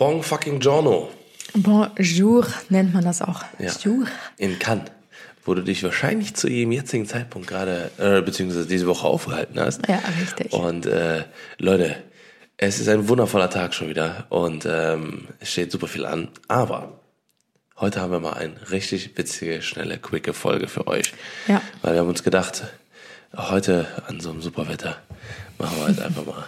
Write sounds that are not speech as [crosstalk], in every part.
Bon fucking Giorno. Bonjour nennt man das auch. Ja. In Cannes, wo du dich wahrscheinlich zu jedem jetzigen Zeitpunkt gerade, äh, beziehungsweise diese Woche aufgehalten hast. Ja, richtig. Und äh, Leute, es ist ein wundervoller Tag schon wieder und ähm, es steht super viel an. Aber heute haben wir mal eine richtig witzige, schnelle, quicke Folge für euch. Ja. Weil wir haben uns gedacht, heute an so einem super Wetter machen wir halt einfach mal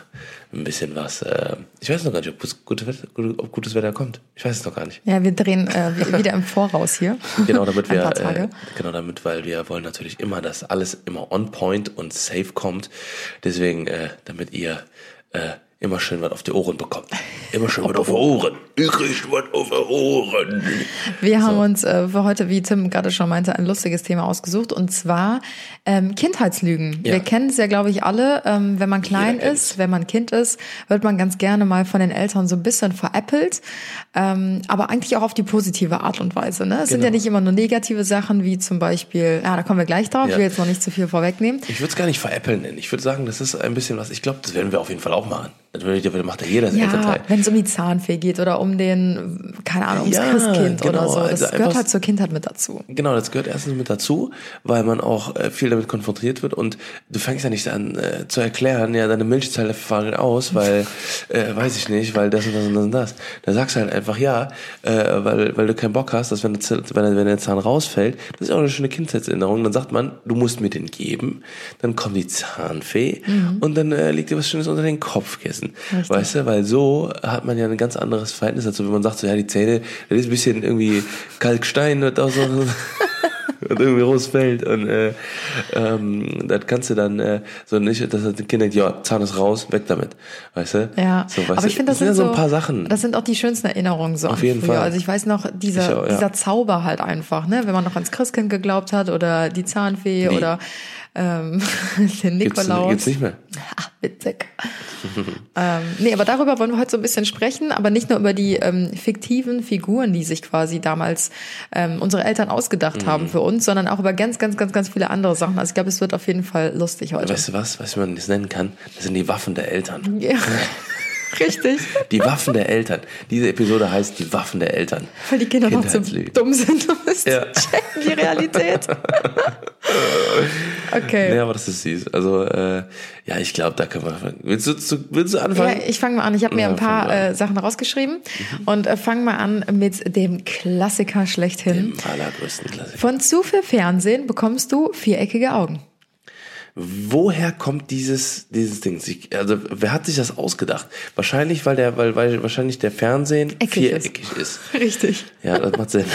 ein bisschen was. Äh, ich weiß noch gar nicht, ob, gutes- gute Wetter, ob gutes Wetter kommt. Ich weiß es noch gar nicht. Ja, wir drehen äh, wi- wieder im Voraus hier. Genau, damit wir, äh, genau damit, weil wir wollen natürlich immer, dass alles immer on point und safe kommt. Deswegen, äh, damit ihr äh, immer schön was auf die Ohren bekommt. Immer schön was auf die Ohren. Ich krieg was auf die Ohren. Wir haben uns äh, für heute, wie Tim gerade schon meinte, ein lustiges Thema ausgesucht und zwar ähm, Kindheitslügen. Ja. Wir kennen es ja, glaube ich, alle. Ähm, wenn man klein Jeder ist, wenn man Kind ist, wird man ganz gerne mal von den Eltern so ein bisschen veräppelt, ähm, aber eigentlich auch auf die positive Art und Weise. Ne? Es sind Genau. ja nicht immer nur negative Sachen, wie zum Beispiel, ja, da kommen wir gleich drauf, Ja. ich will jetzt noch nicht zu viel vorwegnehmen. Ich würde es gar nicht veräppeln nennen. Ich würde sagen, das ist ein bisschen was. Ich glaube, das werden wir auf jeden Fall auch machen. Das macht ja jeder das Ja, Elternteil. wenn es um die Zahnfee geht oder um den, keine Ahnung, ums Ja, Christkind oder genau, so. Das also gehört halt zur Kindheit mit dazu. Genau, das gehört erstens mit dazu, weil man auch äh, viel damit konfrontiert wird und du fängst ja nicht an äh, zu erklären, ja, deine Milchzelle fallen aus, weil, äh, weiß ich nicht, weil das und das und das und das. Da sagst du halt einfach ja, äh, weil, weil du keinen Bock hast, dass wenn, der Zahn- wenn, wenn der Zahn rausfällt, das ist auch eine schöne Kindheitserinnerung, dann sagt man, du musst mir den geben, dann kommt die Zahnfee und dann äh, liegt dir was Schönes unter den Kopfkissen. Richtig. Weißt du, weil so hat man ja ein ganz anderes Verhältnis dazu, wenn man sagt so, ja, die Zähne, das ist ein bisschen irgendwie Kalkstein, auch so, [laughs] und irgendwie rausfällt und äh, ähm, das kannst du dann äh, so nicht, dass das Kind denkt, ja, Zahn ist raus, weg damit, weißt du? Ja, so, weißt aber ich finde, das, sind ja sind so ein paar Sachen. Das sind auch die schönsten Erinnerungen so Auf jeden früher. Fall. Also ich weiß noch, dieser, auch, ja. dieser Zauber halt einfach, ne? Wenn man noch ans Christkind geglaubt hat oder die Zahnfee Nee. oder ähm, [laughs] den Nikolaus. gibt's nicht mehr. [laughs] Ah, witzig. ähm, nee, aber darüber wollen wir heute so ein bisschen sprechen, aber nicht nur über die ähm, fiktiven Figuren, die sich quasi damals ähm, unsere Eltern ausgedacht Mhm. haben für uns, sondern auch über ganz, ganz, ganz, ganz viele andere Sachen. Also ich glaube, es wird auf jeden Fall lustig heute. Weißt du was, was man das nennen kann? Das sind die Waffen der Eltern. Ja. [laughs] Richtig. Die Waffen der Eltern. Diese Episode heißt die Waffen der Eltern. Weil die Kinder noch zu dumm sind, um es Ja. zu checken, die Realität. [laughs] okay. Nee, aber das ist süß. Also, äh, ja, ich glaube, da können wir. Willst du, zu, willst du Ja, anfangen? ich fange mal an. Ich habe mir Ja, ein paar. Mhm. äh, Sachen rausgeschrieben und äh, fange mal an mit dem Klassiker schlechthin. Im allergrößten Klassiker. Von zu viel Fernsehen bekommst du viereckige Augen. Woher kommt dieses, dieses Ding? Also, wer hat sich das ausgedacht? Wahrscheinlich, weil der, weil, weil wahrscheinlich der Fernsehen Eckig viereckig ist. [laughs] Richtig. Ja, das macht Sinn.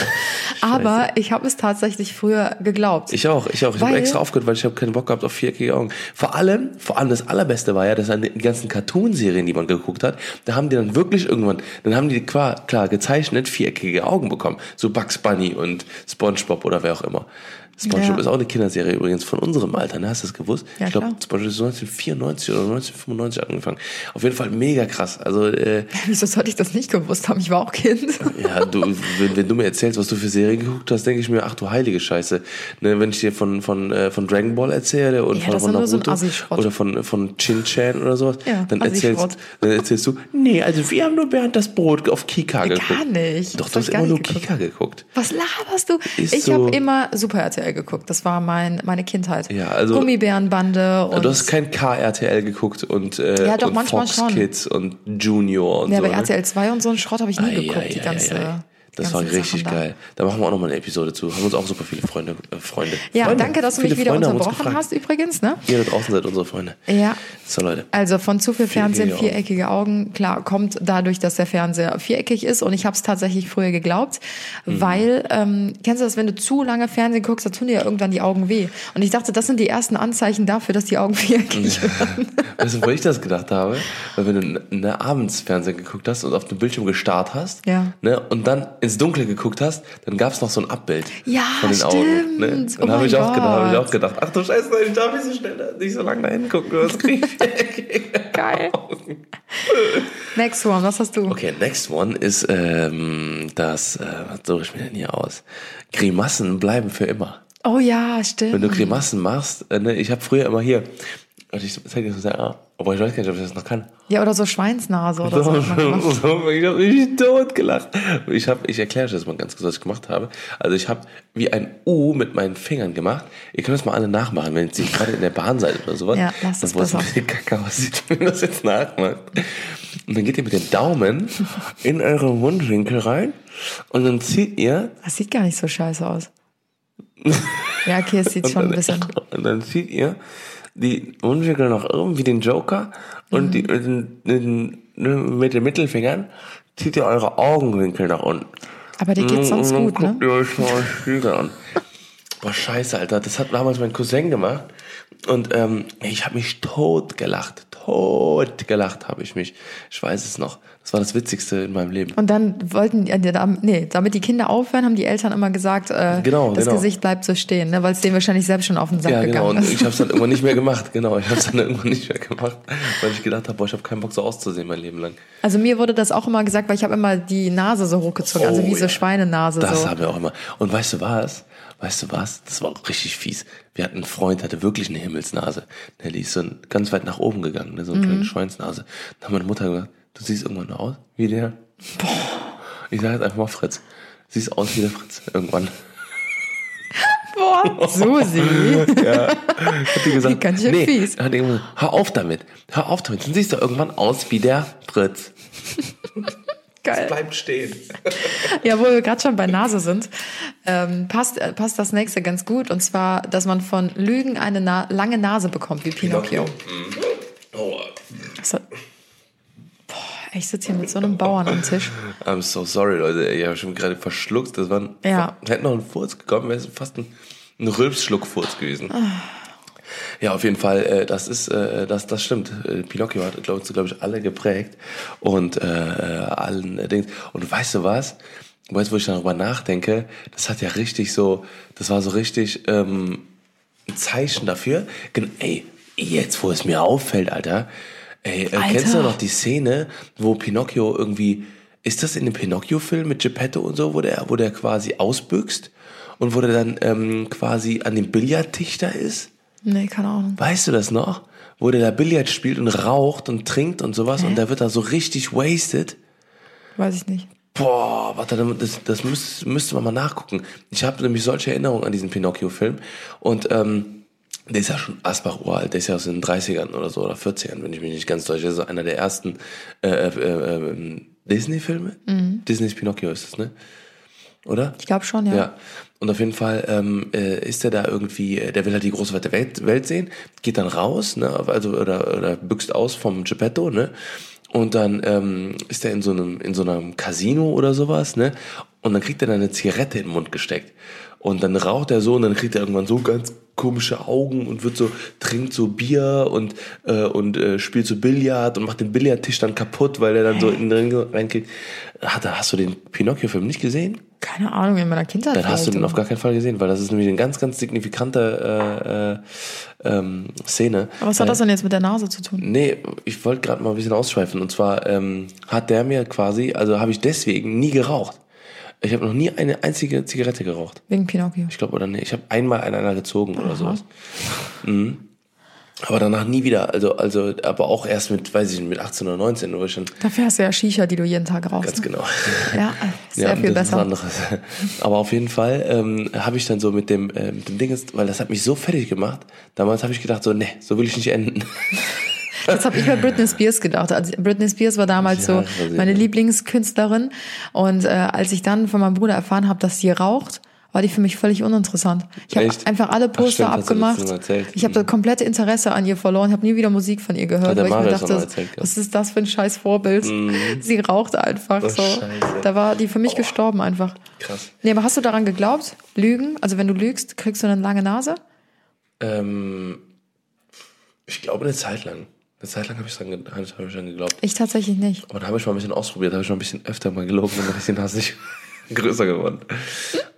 Aber ich habe es tatsächlich früher geglaubt. Ich auch, ich auch. Ich habe extra aufgehört, weil ich habe keinen Bock gehabt auf viereckige Augen. Vor allem, vor allem das allerbeste war ja, dass an den ganzen Cartoon-Serien, die man geguckt hat, da haben die dann wirklich irgendwann, dann haben die klar, klar gezeichnet viereckige Augen bekommen. So Bugs Bunny und SpongeBob oder wer auch immer. SpongeBob Ja. ist auch eine Kinderserie übrigens von unserem Alter, ne? Hast du das gewusst? Ja, ich glaube. SpongeBob ist 1994 oder 1995 angefangen. Auf jeden Fall mega krass. Also, äh, [laughs] Wieso sollte ich das nicht gewusst haben? Ich war auch Kind. [laughs] ja, du, wenn, wenn du mir erzählst, was du für Serien geguckt hast, denke ich mir, ach du heilige Scheiße. Ne, wenn ich dir von, von, äh, von Dragon Ball erzähle und Ja, von, von so Naruto Assi-Schrott. oder von, von Chin-Chan oder sowas, Ja, dann, erzählst, dann erzählst du, nee, also wir haben nur während das Brot auf Kika geguckt. Gar nicht. Doch, Das du hast immer nur geguckt. Kika geguckt. Was laberst du? Ist ich so. habe immer Super RTL geguckt. Das war mein, meine Kindheit. Ja, also- Gummibärenbande und Du hast kein KRTL geguckt und, äh, Ja, doch, und manchmal Fox schon. Kids und Junior und ja, so. bei ne? RTL 2 und so einen Schrott habe ich nie Ei, geguckt, ei, die ganze. die Das war richtig Sachen geil. Da machen wir auch nochmal eine Episode zu. Haben uns auch super viele Freunde. Äh, Freunde. Ja, Freunde. danke, dass du mich Viele wieder Freunde unterbrochen hast übrigens, ne? Ihr da draußen seid unsere Freunde. Ja. So, Leute. Also von zu viel Fernsehen, Viereckige viereckige Augen, klar, kommt dadurch, dass der Fernseher viereckig ist und ich habe es tatsächlich früher geglaubt, Mhm. weil, ähm, kennst du das, wenn du zu lange Fernsehen guckst, da tun dir ja irgendwann die Augen weh. Und ich dachte, das sind die ersten Anzeichen dafür, dass die Augen [laughs] viereckig werden. Weißt du, wo ich das gedacht habe? Weil wenn du ne, abends Fernsehen geguckt hast und auf dem Bildschirm gestarrt hast Ja. ne, und dann ins Dunkle geguckt hast, dann gab es noch so ein Abbild Ja, von den Augen. Ne? stimmt. Und Oh habe ich, auch gedacht, hab ich auch gedacht, ach du Scheiße, ich darf nicht so schnell, nicht so lange da hingucken. Du hast [laughs] Geil. Next one, was hast du? Okay, next one ist ähm, das, äh, was suche ich mir denn hier aus? Grimassen bleiben für immer. Oh ja, stimmt. Wenn du Grimassen machst, äh, ne, ich habe früher immer hier, warte, ich zeig dir das mal, ah, Aber ich weiß gar nicht, ob ich das noch kann. Ja, oder so Schweinsnase oder [laughs] so. man gemacht. ich habe mich tot gelacht. Ich, hab, ich erkläre euch das mal ganz kurz, was ich gemacht habe. Also ich habe wie ein U mit meinen Fingern gemacht. Ihr könnt das mal alle nachmachen, wenn ihr gerade in der Bahn seid oder sowas. Ja, lasst es wollt ihr besser. ein bisschen kacke aussieht, wenn ihr das jetzt nachmacht. Und dann geht ihr mit dem Daumen in euren Mundwinkel rein und dann zieht ihr Das sieht gar nicht so scheiße aus. [laughs] Ja, okay, es sieht schon ein bisschen. Und dann zieht ihr die Mundwinkel nach oben wie den Joker und die, mit, den, den, mit den Mittelfingern zieht ihr eure Augenwinkel nach unten. Aber dir geht's sonst und dann gut, ne? guckt ihr euch mal Spiegel an. Boah, scheiße, Alter. Das hat damals mein Cousin gemacht. Und ähm, ich habe mich tot gelacht. Tot gelacht habe ich mich. Ich weiß es noch. Das war das Witzigste in meinem Leben. Und dann wollten, ja, da- nee, damit die Kinder aufhören, haben die Eltern immer gesagt, äh, Genau, das genau. Gesicht bleibt so stehen, ne, weil es denen wahrscheinlich selbst schon auf den Sack Ja, genau. gegangen Und ist. ich habe es dann irgendwann nicht mehr gemacht. [laughs] Genau, ich habe es dann irgendwann nicht mehr gemacht, weil ich gedacht habe, boah, ich habe keinen Bock so auszusehen mein Leben lang. Also mir wurde das auch immer gesagt, weil ich habe immer die Nase so hochgezogen, also Oh, wie so ja. Schweinenase Das so. haben wir auch immer. Und weißt du was? Weißt du was? Das war auch richtig fies. Wir hatten einen Freund, der hatte wirklich eine Himmelsnase. Der ist so ein- ganz weit nach oben gegangen, ne? so eine Mhm. kleine Schweinsnase. Dann hat meine Mutter gesagt, du siehst irgendwann aus wie der. [laughs] Ich sage jetzt einfach mal Fritz. Siehst aus wie der Fritz irgendwann. Boah, Susi. [laughs] Hat die gesagt, [laughs] Ganz schön nee, fies. Hat die gesagt, hör auf damit. Hör auf damit. Dann siehst du irgendwann aus wie der Fritz. Geil. Bleibt stehen. [laughs] Ja, wo wir gerade schon bei Nase sind, ähm, passt, äh, passt das nächste ganz gut. Und zwar, dass man von Lügen eine Na lange Nase bekommt, wie Pinocchio. Oh, Das hat, boah, ich sitze hier mit so einem Bauern am Tisch. I'm so sorry, Leute. Ich habe schon gerade verschluckt. Das war Ja. Hätte noch ein Furz gekommen, wäre es fast ein, ein Rülpsschluckfurz gewesen. Ja, auf jeden Fall, äh, das ist, äh, das, das stimmt. Äh, Pinocchio hat, glaube glaub ich, alle geprägt und äh, äh, allen äh, Dings. Und weißt du was? Weißt du, wo ich darüber nachdenke? Das hat ja richtig so, das war so richtig ähm, ein Zeichen dafür. Gen ey, jetzt, wo es mir auffällt, Alter. Ey, äh, kennst du noch die Szene, wo Pinocchio irgendwie, ist das in dem Pinocchio-Film mit Geppetto und so, wo der, wo der quasi ausbüchst und wo der dann ähm, quasi an dem Billardtisch da ist? Nee, keine Ahnung. Weißt du das noch? Wo der da Billard spielt und raucht und trinkt und sowas und der wird da so richtig wasted. Weiß ich nicht. Boah, warte, das, das müsste, müsste man mal nachgucken. Ich habe nämlich solche Erinnerungen an diesen Pinocchio-Film. Und ähm, der ist ja schon Asbach uralt, der ist ja aus den 30ern oder so, oder 40ern, wenn ich mich nicht ganz täusche. Das ist einer der ersten äh, äh, äh, Disney-Filme. Disneys Pinocchio ist das, ne? Oder? Ich glaube schon, ja. Ja. Und auf jeden Fall ähm, äh, ist er da irgendwie, äh, der will halt die große weite Welt, Welt sehen, geht dann raus, ne, also oder, oder büxt aus vom Geppetto, ne? Und dann ähm, ist er in so einem in so einem Casino oder sowas, ne? Und dann kriegt er dann eine Zigarette in den Mund gesteckt. Und dann raucht er so und dann kriegt er irgendwann so ganz komische Augen und wird so, trinkt so Bier und, äh, und äh, spielt so Billard und macht den Billardtisch dann kaputt, weil er dann so in den Ring reinkriegt. Hat, hast du den Pinocchio-Film nicht gesehen? Keine Ahnung, in meiner Kindheit. Dann hast du den auf gar keinen Fall gesehen, weil das ist nämlich eine ganz, ganz signifikante äh, äh, ähm, Szene. Aber was hat das denn jetzt mit der Nase zu tun? Nee, ich wollte gerade mal ein bisschen ausschweifen. Und zwar ähm, hat der mir quasi, also habe ich deswegen nie geraucht. Ich habe noch nie eine einzige Zigarette geraucht. Wegen Pinocchio. Ich glaube, oder nee, ich habe einmal an einer gezogen oder sowas. Mhm. Aber danach nie wieder. Also, also, aber auch erst mit, weiß ich nicht, mit 18 oder 19, wo ich schon Dafür hast du ja Shisha, die du jeden Tag rauchst. ganz ne? genau. Ja, [laughs] sehr viel das besser. Ist was anderes. [laughs] Aber auf jeden Fall ähm, habe ich dann so mit dem, äh, mit dem Ding, weil das hat mich so fertig gemacht. Damals habe ich gedacht, so, nee, so will ich nicht enden. [laughs] Jetzt habe ich bei Britney Spears gedacht. Also Britney Spears war damals Ja, so das meine Lieblingskünstlerin. Und äh, als ich dann von meinem Bruder erfahren habe, dass sie raucht, war die für mich völlig uninteressant. Ich habe einfach alle Ach, Poster stimmt, hast du abgemacht. Ich habe das komplette Interesse an ihr verloren, habe nie wieder Musik von ihr gehört, der weil ich mir dachte, erzählt, ja. was ist das für ein scheiß Vorbild? Sie raucht einfach Oh, so. Scheiße. Da war die für mich gestorben einfach. Krass. Nee, aber hast du daran geglaubt? Lügen? Also wenn du lügst, kriegst du eine lange Nase? Ähm, ich glaube eine Zeit lang. Eine Zeit lang habe ich dran, hab ich dran geglaubt. Ich tatsächlich nicht. Aber dann habe ich mal ein bisschen ausprobiert, habe ich mal ein bisschen öfter mal gelogen und dann ist die Nase nicht [laughs] größer geworden.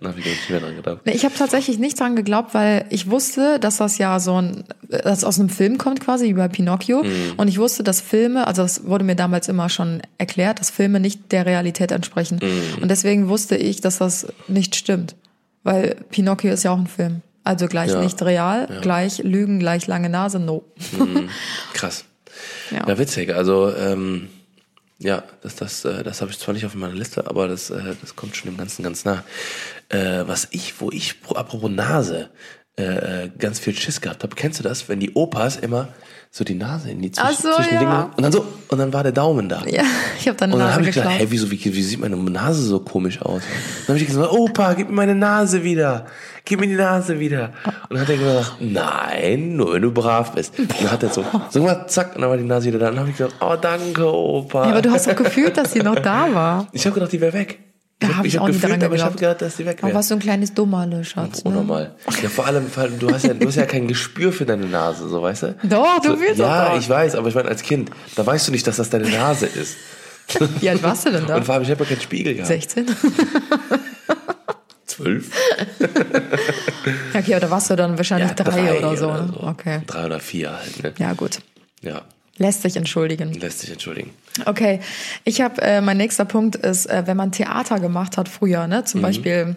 Dann habe ich nicht mehr dran gedacht. Nee, ich habe tatsächlich nicht dran geglaubt, weil ich wusste, dass das ja so ein, das aus einem Film kommt quasi, wie bei Pinocchio. Und ich wusste, dass Filme, also das wurde mir damals immer schon erklärt, dass Filme nicht der Realität entsprechen. Und deswegen wusste ich, dass das nicht stimmt. Weil Pinocchio ist ja auch ein Film. Also gleich Ja. nicht real, Ja. gleich Lügen, gleich lange Nase, no. [laughs] Krass. Ja. Ja, witzig. Also, ähm, ja, das, das, äh, das habe ich zwar nicht auf meiner Liste, aber das, äh, das kommt schon dem Ganzen ganz nah. Äh, was ich, wo ich, pro- apropos Nase, äh, äh, ganz viel Schiss gehabt habe. Kennst du das, wenn die Opas immer so die Nase in die Zwisch Ach so, zwischen ja. Dinge und dann so und dann war der Daumen da. Ja, ich habe deine Und dann habe ich gedacht, hey, wieso, wie, wie sieht meine Nase so komisch aus? Dann habe ich gesagt, Opa, gib mir meine Nase wieder. Gib mir die Nase wieder. Und dann hat er gesagt, nein, nur wenn du brav bist. Und dann hat er so, so mal, zack, und dann war die Nase wieder da. Und dann habe ich gesagt, oh, danke, Opa. Ja, aber du hast doch gefühlt, dass sie noch da war. ich habe gedacht, die wäre weg. Da hab- habe ich, hab auch nie gefühlt, dran aber ich habe gedacht, dass die weg Aber warst du ein kleines Dummerle, Schatz. Ne? Unnormal. Ja, vor allem, vor allem, du hast ja, du hast ja kein Gespür für deine Nase, so, weißt du? Doch, du so, willst Ja, doch. ich weiß, aber ich meine, als Kind, da weißt du nicht, dass das deine Nase ist. Wie alt warst du denn da? Und vor allem, ich habe ja keinen Spiegel gehabt. 16? Zwölf? Ja, okay, aber da warst du dann wahrscheinlich Ja, drei, oder so. ne? so. Okay. Drei oder vier halt, ne? Ja, gut. Ja, Lässt sich entschuldigen. lässt sich entschuldigen. Okay, ich habe, äh, mein nächster Punkt ist, äh, wenn man Theater gemacht hat früher, ne, zum Beispiel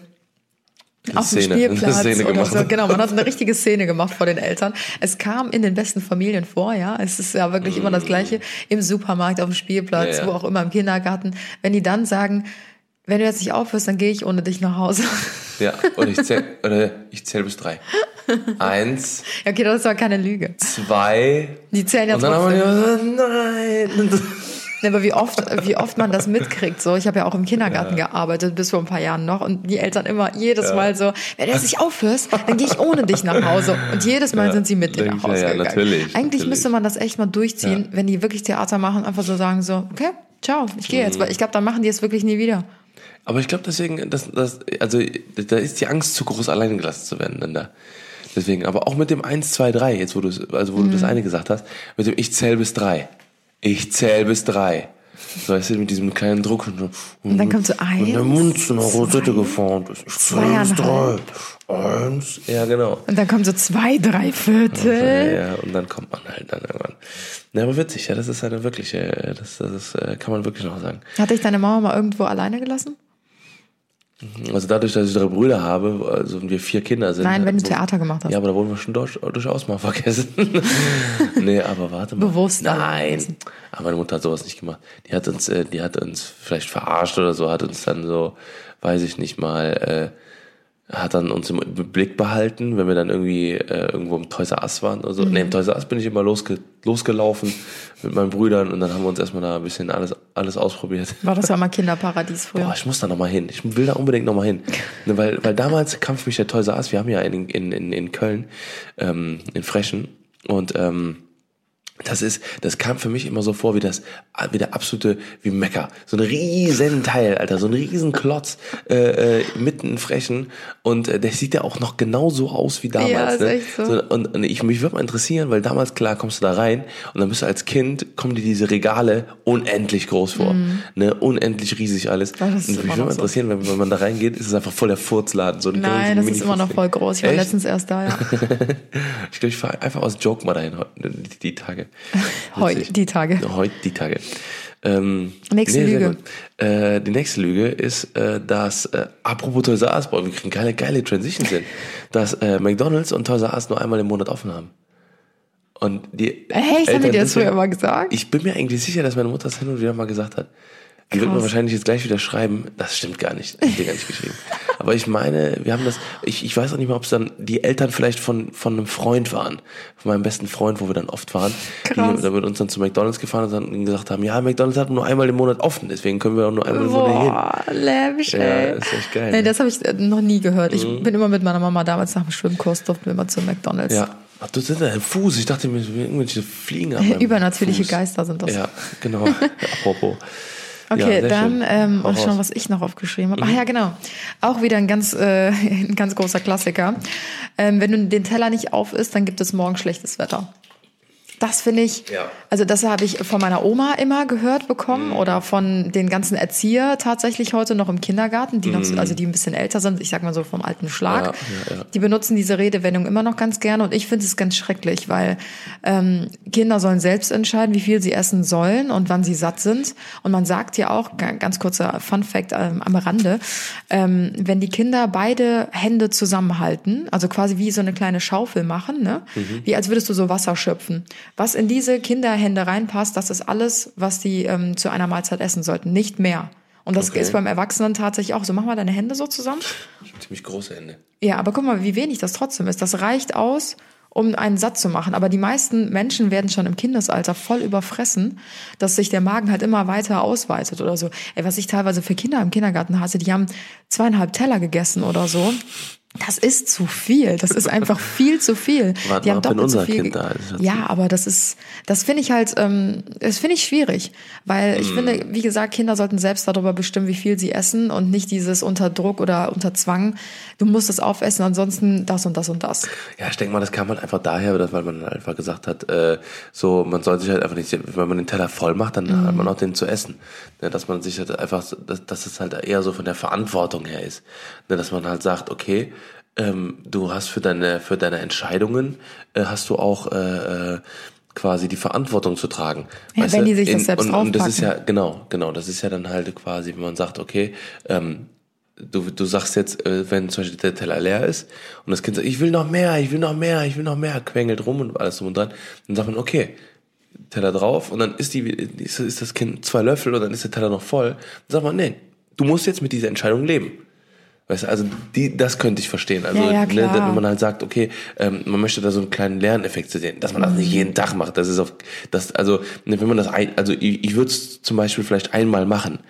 auf dem Mhm. Spielplatz Szene oder so. Genau, man hat eine richtige Szene gemacht vor den Eltern. Es kam in den besten Familien vor, ja. Es ist ja wirklich immer das Gleiche. Im Supermarkt, auf dem Spielplatz, Ja, ja. wo auch immer, im Kindergarten. Wenn die dann sagen, wenn du jetzt nicht aufhörst, dann gehe ich ohne dich nach Hause. Ja, und ich zähl, oder ich zähl bis drei. Eins, Ja, okay, das ist aber keine Lüge. zwei. Die zählen ja Und dann haben trotzdem. wir nein. Ja, aber wie oft, wie oft man das mitkriegt, so. Ich habe ja auch im Kindergarten gearbeitet, bis vor ein paar Jahren noch. Und die Eltern immer jedes Mal so, wenn du jetzt nicht aufhörst, dann gehe ich ohne dich nach Hause. Und jedes Mal Ja, sind sie mit dir nach Hause ja, ja, gegangen. natürlich, Eigentlich natürlich. müsste man das echt mal durchziehen, wenn die wirklich Theater machen, einfach so sagen so, okay, ciao, ich gehe Mhm. jetzt. Weil ich glaube, dann machen die es wirklich nie wieder. Aber ich glaube deswegen, das, das, also da ist die Angst zu groß, alleine gelassen zu werden dann da. Deswegen, aber auch mit dem 1, 2, 3, jetzt wo du also wo du das Mhm. eine gesagt hast, mit dem ich zähl bis drei. Ich zähl bis drei. So weißt du, mit diesem kleinen Druck und, Und dann kommt so und der eins, Mund zu einer Rosette geformt ist. Ich bis drei. Eins. Ja, genau. Und dann kommen so zwei, drei Viertel. ja, und dann kommt man halt dann irgendwann. Ja, aber witzig, ja, das ist eine wirkliche, das, das ist, äh, kann man wirklich noch sagen. Hat dich deine Mama mal irgendwo alleine gelassen? Also dadurch, dass ich drei Brüder habe, also wir vier Kinder sind. Nein, wenn du Theater gemacht hast. Ja, aber da wurden wir schon durch, durchaus mal vergessen. [laughs] [laughs] nee, aber warte mal. Bewusst Nein. Aber meine Mutter hat sowas nicht gemacht. Die hat uns, äh, die hat uns vielleicht verarscht oder so, hat uns dann so, weiß ich nicht mal, äh, hat dann uns im Blick behalten, wenn wir dann irgendwie äh, irgendwo im Toys R Us waren oder so. Nee, im Toys R Us bin ich immer losge losgelaufen mit meinen Brüdern und dann haben wir uns erstmal da ein bisschen alles, alles ausprobiert. War das ja mal Kinderparadies früher? Boah, ich muss da nochmal hin. Ich will da unbedingt nochmal hin. Ne, weil, weil damals kam für mich der Toys R Us. Wir haben ja in, in, in, in Köln, ähm, in Frechen. Und ähm, das ist, das kam für mich immer so vor wie das, wie der absolute, wie Mecker. So ein riesen Teil, Alter, so ein riesen Klotz äh, äh, mitten in Frechen. Und äh, der sieht ja auch noch genauso aus wie damals. Ja, ne? echt so. und, und ich mich würde mal interessieren, weil damals klar kommst du da rein und dann bist du als Kind kommen dir diese Regale unendlich groß vor, ne, unendlich riesig alles. Ja, und mich würde mal so. interessieren, wenn, wenn man da reingeht, ist es einfach voll der Furzladen, so ein Nein, das ist immer noch voll groß. Ich war Echt? letztens erst da, ja. [laughs] Ich glaube, ich fahre einfach aus Joke mal dahin die, die Tage. [laughs] Heu, Witzig. die Tage. Heute die Tage. Ähm, Nächste sehr Lüge. Äh, die nächste Lüge ist, äh, dass, äh, apropos Toys R Us, boah, wir kriegen geile, geile Transitions hin, [laughs] dass äh, McDonalds und Toys R Us nur einmal im Monat offen haben. Und die Echt? Haben die Eltern dir das früher mal gesagt? Ich bin mir eigentlich sicher, dass meine Mutter das hin und wieder mal gesagt hat. Die wird Krass. wahrscheinlich jetzt gleich wieder schreiben. Das stimmt gar nicht. Ich dir gar nicht geschrieben. [laughs] Aber ich meine, wir haben das, ich, ich weiß auch nicht mehr, ob es dann die Eltern vielleicht von, von einem Freund waren. Von meinem besten Freund, wo wir dann oft waren. Krass. Die, da wird uns dann zu McDonalds gefahren und dann gesagt haben, ja, McDonalds hat nur einmal im Monat offen, deswegen können wir auch nur einmal im Monat hin. Läppisch, Ja, ey. ist echt geil, Nee, ne? das habe ich äh, noch nie gehört. Ich bin immer mit meiner Mama damals nach dem Schwimmkurs durften wir immer zu McDonalds. Ja. Ach, du sind ein Fuß. Ich dachte mir, irgendwelche Fliegen [laughs] Übernatürliche Fuß. Geister sind das. Ja, genau. [laughs] Apropos. Okay, Ja, dann ähm, Hau und schon. Mhm. was ich noch aufgeschrieben habe. Ach ja, genau. Auch wieder ein ganz, äh, [laughs] ein ganz großer Klassiker. Ähm, wenn du den Teller nicht auf isst, dann gibt es morgen schlechtes Wetter. Das finde ich, Ja. also das habe ich von meiner Oma immer gehört bekommen Mhm. oder von den ganzen Erzieher tatsächlich heute noch im Kindergarten, die noch, so, also die ein bisschen älter sind, ich sag mal so vom alten Schlag. Mhm. Ja, ja. Die benutzen diese Redewendung immer noch ganz gerne und ich finde es ganz schrecklich, weil ähm, Kinder sollen selbst entscheiden, wie viel sie essen sollen und wann sie satt sind. Und man sagt ja auch, ga- ganz kurzer Fun Fact ähm, am Rande, ähm, wenn die Kinder beide Hände zusammenhalten, also quasi wie so eine kleine Schaufel machen, ne? wie als würdest du so Wasser schöpfen. Was in diese Kinderhände reinpasst, das ist alles, was die ähm, zu einer Mahlzeit essen sollten, nicht mehr. Und das Okay. ist beim Erwachsenen tatsächlich auch so. Mach mal deine Hände so zusammen. Ich hab ziemlich große Hände. Ja, aber guck mal, wie wenig das trotzdem ist. Das reicht aus, um einen satt zu machen. Aber die meisten Menschen werden schon im Kindesalter voll überfressen, dass sich der Magen halt immer weiter ausweitet oder so. Ey, was ich teilweise für Kinder im Kindergarten hatte, die haben zweieinhalb Teller gegessen oder so. Das ist zu viel. Das ist einfach [laughs] viel zu viel. Warte die haben doppelt so unser viel. Kind da ist, ja, aber das ist, das finde ich halt, ähm, das finde ich schwierig, weil ich Hm. finde, wie gesagt, Kinder sollten selbst darüber bestimmen, wie viel sie essen und nicht dieses unter Druck oder unter Zwang. Du musst es aufessen, ansonsten das und das und das. Ja, ich denke mal, das kam halt einfach daher, dass, weil man einfach gesagt hat, äh, so, man soll sich halt einfach nicht, wenn man den Teller voll macht, dann Mhm. hat man auch den zu essen. Ne, dass man sich halt einfach, dass, dass es halt eher so von der Verantwortung her ist. Ne, dass man halt sagt, okay, ähm, du hast für deine, für deine Entscheidungen, äh, hast du auch, äh, äh, quasi die Verantwortung zu tragen. Ja, wenn die sich das selbst und, und das ist ja, genau, genau, das ist ja dann halt quasi, wenn man sagt, okay, ähm, du, du sagst jetzt, äh, wenn zum Beispiel der Teller leer ist und das Kind sagt, ich will noch mehr, ich will noch mehr, ich will noch mehr, quengelt rum und alles drum und dran, dann sagt man, okay, Teller drauf und dann ist die, ist, ist das Kind zwei Löffel und dann ist der Teller noch voll. Dann sagt man, nee, du musst jetzt mit dieser Entscheidung leben. Weißt du, also die, das könnte ich verstehen. Also, Ja, ja, ne, wenn man halt sagt, okay, ähm, man möchte da so einen kleinen Lerneffekt zu sehen, dass man das nicht jeden Tag macht. Das ist auf, das, also, ne, wenn man das ein, also ich, ich würde es zum Beispiel vielleicht einmal machen.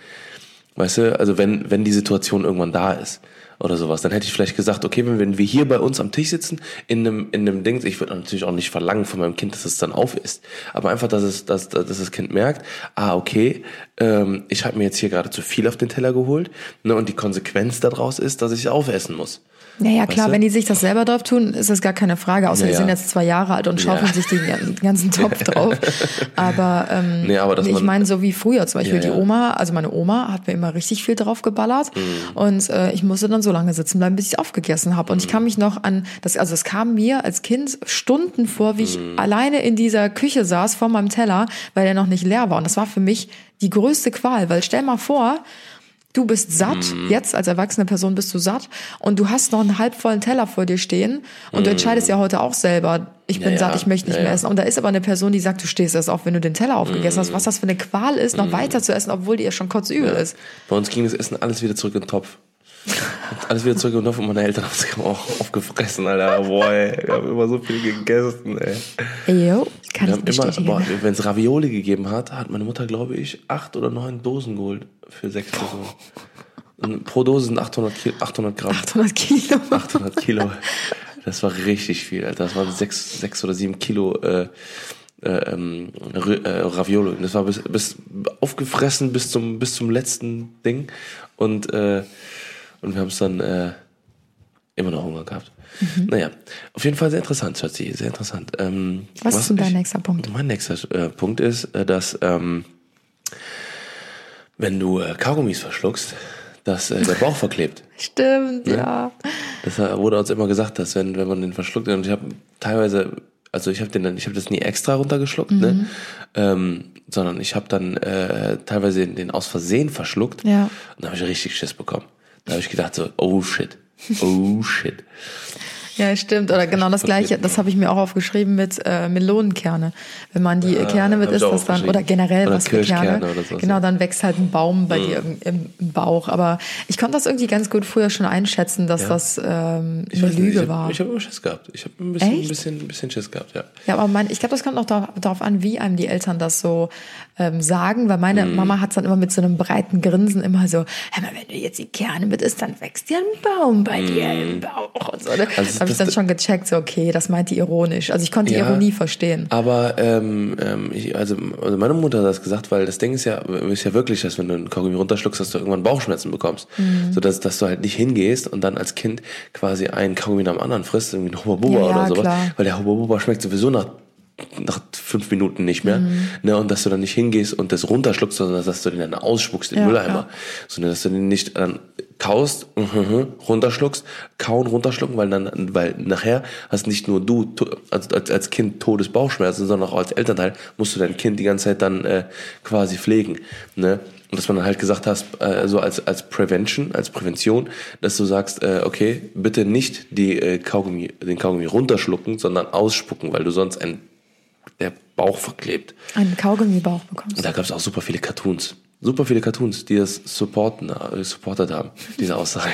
Weißt du, also wenn, wenn die Situation irgendwann da ist oder sowas, dann hätte ich vielleicht gesagt, okay, wenn, wir hier bei uns am Tisch sitzen, in einem, in einem Ding, ich würde natürlich auch nicht verlangen von meinem Kind, dass es dann auf ist, aber einfach, dass es, dass, dass das Kind merkt, ah, okay, ähm, ich habe mir jetzt hier gerade zu viel auf den Teller geholt, ne, und die Konsequenz daraus ist, dass ich aufessen muss. Ja, ja, klar, du? wenn die sich das selber drauf tun, ist das gar keine Frage. Außer Ja, die sind jetzt zwei Jahre alt und schaufeln Ja. sich den gan- ganzen Topf [laughs] drauf. Aber, ähm, Nee, aber ich meine, so wie früher zum Beispiel die. Oma, also meine Oma hat mir immer richtig viel drauf geballert Mhm. und äh, ich musste dann so lange sitzen bleiben, bis ich aufgegessen habe. Und ich kann Mhm. mich noch an, das, also es kam mir als Kind Stunden vor, wie ich Mhm. alleine in dieser Küche saß vor meinem Teller, weil der noch nicht leer war. Und das war für mich die größte Qual, weil stell mal vor, Du bist satt, Mhm. jetzt als erwachsene Person bist du satt und du hast noch einen halbvollen Teller vor dir stehen und du entscheidest ja heute auch selber, ich bin Mhm. Ja, satt, ja. ich möchte nicht Ja, mehr ja. essen. Und da ist aber eine Person, die sagt, du stehst erst auf, wenn du den Teller aufgegessen hast. Mhm. Was das für eine Qual ist, noch weiter zu essen, obwohl dir schon kotzübel ist. Bei uns ging das Essen alles wieder zurück in den Topf. Und alles wieder zurück in den Topf und meine Eltern haben sich auch aufgefressen, Alter. Boah, ey, wir haben immer so viel gegessen, ey. Jo, kann Wir ich immer, bestätigen. boah, wenn es Ravioli gegeben hat, hat meine Mutter, glaube ich, acht oder neun Dosen geholt für sechs Personen. Und pro Dose sind 800, Ki 800 Gramm. 800 Kilo. 800 Kilo. Das war richtig viel, Alter. Das waren sechs, sechs oder sieben Kilo äh, äh, ähm, äh, Ravioli. Das war bis, bis aufgefressen bis zum bis zum letzten Ding. Und äh, und wir haben es dann äh, immer noch Hunger gehabt. Naja, auf jeden Fall sehr interessant, Schatzi, sehr interessant. Ähm, Was ist denn dein ich- nächster Punkt? Mein nächster äh, Punkt ist, äh, dass ähm, wenn du äh, Kaugummis verschluckst, dass äh, der Bauch verklebt. [laughs] Stimmt, ja. Das wurde uns immer gesagt, dass wenn, wenn man den verschluckt, und ich habe teilweise, also ich habe den dann, ich habe das nie extra runtergeschluckt, Mhm. ne? Ähm, sondern ich habe dann äh, teilweise den, den aus Versehen verschluckt Ja. und da habe ich richtig Schiss bekommen. Da habe ich gedacht so, oh shit, oh shit. Ja, stimmt. Oder genau das gleiche, das habe ich mir auch aufgeschrieben mit äh, Melonenkerne. Wenn man die Kerne mit hab ich isst, das dann, oder generell Oder was für Kerne. Sowas, genau, ja. dann wächst halt ein Baum bei dir im, im, Bauch. Aber ich konnte das irgendwie ganz gut früher schon einschätzen, dass das ähm, Ich eine weiß nicht, Lüge ich hab, war. Ich habe immer Schiss gehabt. Ich habe ein bisschen, ein bisschen, ein bisschen Schiss gehabt, ja. Ja, aber mein, ich glaube, das kommt auch darauf, darauf an, wie einem die Eltern das so ähm, sagen, weil meine Mhm. Mama hat dann immer mit so einem breiten Grinsen immer so, mal, wenn du jetzt die Kerne mit isst, dann wächst ja ein Baum bei dir im Bauch und so. Ne? Mhm. Also habe ich das- dann schon gecheckt, so okay, das meint die ironisch. Also ich konnte die Ja. Ironie verstehen. Aber ähm, ähm, ich, also, also meine Mutter hat das gesagt, weil das Ding ist ja, ist ja wirklich, dass wenn du einen Kaugummi runterschluckst, dass du irgendwann Bauchschmerzen bekommst. Mhm. So dass, dass du halt nicht hingehst und dann als Kind quasi einen Kaugummi nach dem anderen frisst, irgendwie ein Hubba Bubba Ja, ja, oder sowas. klar. Weil der Hubba Bubba schmeckt sowieso nach nach fünf Minuten nicht mehr, Mhm. ne, und dass du dann nicht hingehst und das runterschluckst, sondern dass du den dann ausspuckst in den Ja, Mülleimer, ja. sondern dass du den nicht dann kaust, mhm, runterschluckst, kauen, runterschlucken, weil dann, weil nachher hast nicht nur du als, als, als Kind Todesbauchschmerzen, sondern auch als Elternteil musst du dein Kind die ganze Zeit dann äh, quasi pflegen, ne? Und dass man dann halt gesagt hast, äh, so als, als Prevention, als Prävention, dass du sagst, äh, okay, bitte nicht die äh, Kaugummi, den Kaugummi runterschlucken, sondern ausspucken, weil du sonst ein Bauch verklebt. Einen Kaugummibauch bekommst. Und da gab es auch super viele Cartoons. Super viele Cartoons, die das supporten, äh, supportet haben, [laughs] diese Aussage.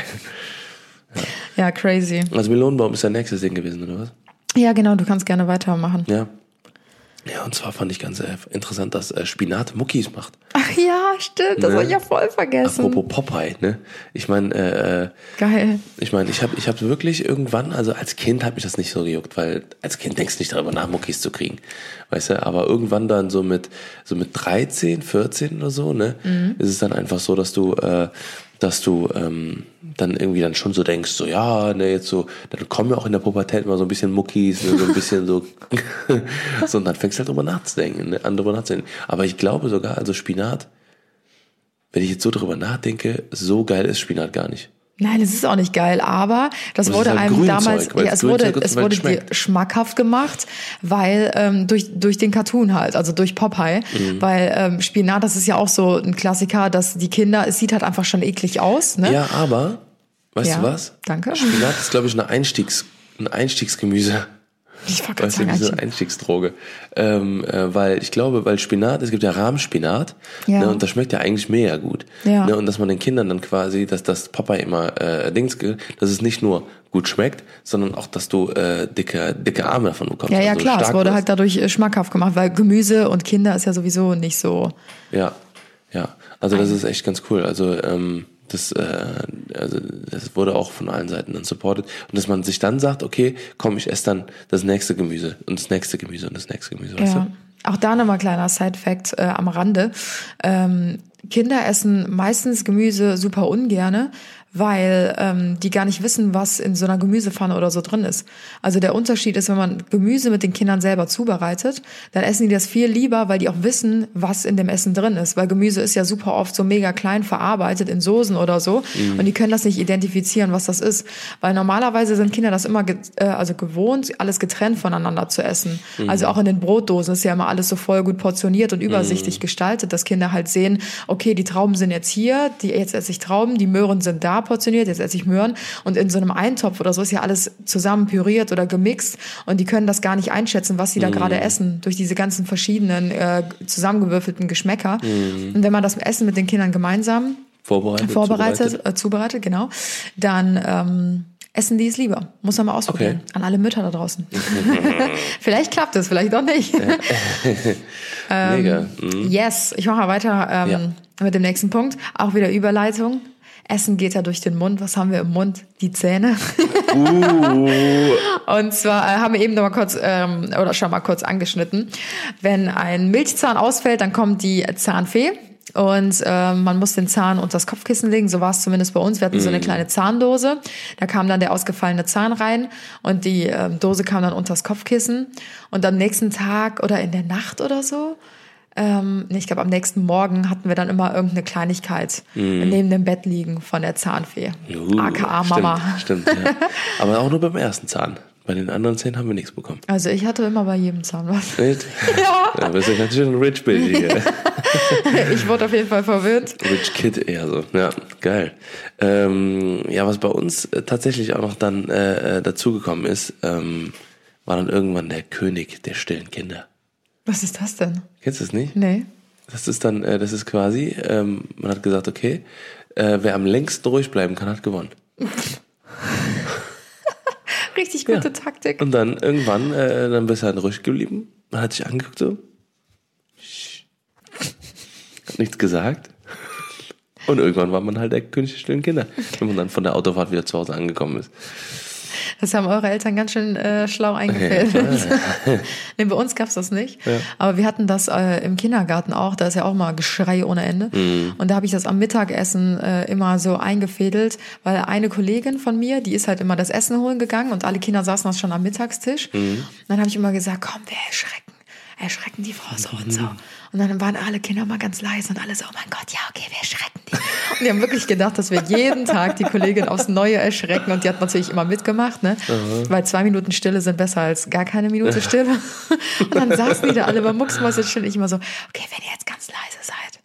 Ja, crazy. Also Melonenbaum ist der nächste Ding gewesen, oder was? Ja, genau, du kannst gerne weitermachen. Ja. Ja, und zwar fand ich ganz äh, interessant, dass äh, Spinat Muckis macht. Ach ja, stimmt, das Ne? habe ich ja voll vergessen. Apropos Popeye, ne? Ich meine, äh, äh, Geil. ich meine, ich habe ich hab wirklich irgendwann, also als Kind hat mich das nicht so gejuckt, weil als Kind denkst du nicht darüber nach, Muckis zu kriegen, weißt du, aber irgendwann dann so mit, so mit 13, 14 oder so, ne, ist es dann einfach so, dass du, äh, dass du ähm, dann irgendwie dann schon so denkst, so ja, ne, jetzt so, dann kommen ja auch in der Pubertät mal so ein bisschen Muckis, ne, so ein bisschen so, [laughs] so und dann fängst du halt drüber nachzudenken, ne, an drüber nachzudenken. Aber ich glaube sogar, also Spinat, wenn ich jetzt so drüber nachdenke, so geil ist Spinat gar nicht. Nein, es ist auch nicht geil, aber das es wurde halt einem damals, weil ja, es wurde, es wurde dir schmackhaft gemacht, weil ähm, durch durch den Cartoon halt, also durch Popeye, Mhm. weil ähm, Spinat, das ist ja auch so ein Klassiker, dass die Kinder, es sieht halt einfach schon eklig aus, ne? Ja, aber, weißt Ja, du was? danke. Spinat ist, glaube ich, eine Einstiegs, ein Einstiegsgemüse. Ich wollte gerade sagen, wie so eine Einstiegsdroge. Ähm, äh, weil ich glaube, weil Spinat, es gibt ja Rahmspinat, Ja. ne, und das schmeckt ja eigentlich mega gut. Ja. Ne, und dass man den Kindern dann quasi, dass das Papa immer äh, Dings, dass es nicht nur gut schmeckt, sondern auch, dass du äh, dicke, dicke Arme davon bekommst. ja, ja, also klar, es wurde halt dadurch äh, schmackhaft gemacht, weil Gemüse und Kinder ist ja sowieso nicht so. Ja, ja. Also das ist echt ganz cool. Also ähm, das, äh, also das wurde auch von allen Seiten dann supported. Und dass man sich dann sagt, okay, komm, ich esse dann das nächste Gemüse und das nächste Gemüse und das nächste Gemüse, weißt Ja. du? Auch da nochmal kleiner Side-Fact äh, am Rande. Ähm, Kinder essen meistens Gemüse super ungerne, weil ähm, die gar nicht wissen, was in so einer Gemüsepfanne oder so drin ist. Also der Unterschied ist, wenn man Gemüse mit den Kindern selber zubereitet, dann essen die das viel lieber, weil die auch wissen, was in dem Essen drin ist. Weil Gemüse ist ja super oft so mega klein verarbeitet in Soßen oder so und die können das nicht identifizieren, was das ist. Weil normalerweise sind Kinder das immer ge äh, also gewohnt, alles getrennt voneinander zu essen. Also auch in den Brotdosen ist ja immer alles so voll gut portioniert und übersichtlich gestaltet, dass Kinder halt sehen, okay, die Trauben sind jetzt hier, die, jetzt esse ich Trauben, die Möhren sind da portioniert, jetzt esse ich Möhren. Und in so einem Eintopf oder so ist ja alles zusammen püriert oder gemixt und die können das gar nicht einschätzen, was sie da gerade essen, durch diese ganzen verschiedenen äh, zusammengewürfelten Geschmäcker. Und wenn man das Essen mit den Kindern gemeinsam Vorbereitet. vorbereitet, zubereitet. äh, zubereitet, genau, dann ähm, essen die es lieber. Muss man mal ausprobieren. Okay. An alle Mütter da draußen. [laughs] [laughs] vielleicht klappt es, vielleicht auch nicht. [laughs] Mega. Mhm. Yes, ich mache mal weiter ähm, Ja. mit dem nächsten Punkt. Auch wieder Überleitung. Essen geht ja durch den Mund. Was haben wir im Mund? Die Zähne. [laughs] Und zwar äh, haben wir eben noch mal kurz ähm, oder schon mal kurz angeschnitten. Wenn ein Milchzahn ausfällt, dann kommt die Zahnfee. Und ähm, man muss den Zahn unter das Kopfkissen legen, so war es zumindest bei uns. Wir hatten so eine kleine Zahndose, da kam dann der ausgefallene Zahn rein und die ähm, Dose kam dann unter das Kopfkissen. Und am nächsten Tag oder in der Nacht oder so, ähm, ich glaube am nächsten Morgen hatten wir dann immer irgendeine Kleinigkeit neben dem Bett liegen von der Zahnfee. Uh, AKA Mama. Stimmt, stimmt ja. [laughs] Aber auch nur beim ersten Zahn. Bei den anderen Zähnen haben wir nichts bekommen. Also ich hatte immer bei jedem Zahn was. Nicht? [laughs] Ja. Ja, bist du ganz schön ein Rich Baby hier. [laughs] Ich wurde auf jeden Fall verwirrt. Rich Kid eher so. Ja, geil. Ähm, ja, was bei uns äh, tatsächlich auch noch dann äh, äh, dazugekommen ist, ähm, war dann irgendwann der König der stillen Kinder. Was ist das denn? Kennst du es nicht? Nee. Das ist dann, äh, das ist quasi, ähm, man hat gesagt, okay, äh, wer am längsten ruhig bleiben kann, hat gewonnen. [laughs] Richtig gute Taktik. Und dann irgendwann, äh, dann bist du halt ruhig geblieben. Man hat sich angeguckt so. Hat nichts gesagt. Und irgendwann war man halt der König der stillen Kinder, wenn man dann von der Autofahrt wieder zu Hause angekommen ist. Das haben eure Eltern ganz schön äh, schlau eingefädelt. [laughs] nee, bei uns gab's das nicht. Aber wir hatten das äh, im Kindergarten auch. Da ist ja auch mal Geschrei ohne Ende. Und da habe ich das am Mittagessen äh, immer so eingefädelt, weil eine Kollegin von mir, die ist halt immer das Essen holen gegangen und alle Kinder saßen das schon am Mittagstisch. Und dann habe ich immer gesagt, komm, wir erschrecken. Erschrecken die Frau so und so. Und dann waren alle Kinder mal ganz leise und alle so, oh mein Gott, ja, okay, wir erschrecken die. Und die haben wirklich gedacht, dass wir jeden Tag die Kollegin aufs Neue erschrecken. Und die hat natürlich immer mitgemacht, ne? Weil zwei Minuten Stille sind besser als gar keine Minute Stille. Und dann saßen die da alle bei Mucksmäuschen. Ich immer so, okay, wenn ihr jetzt ganz leise seid,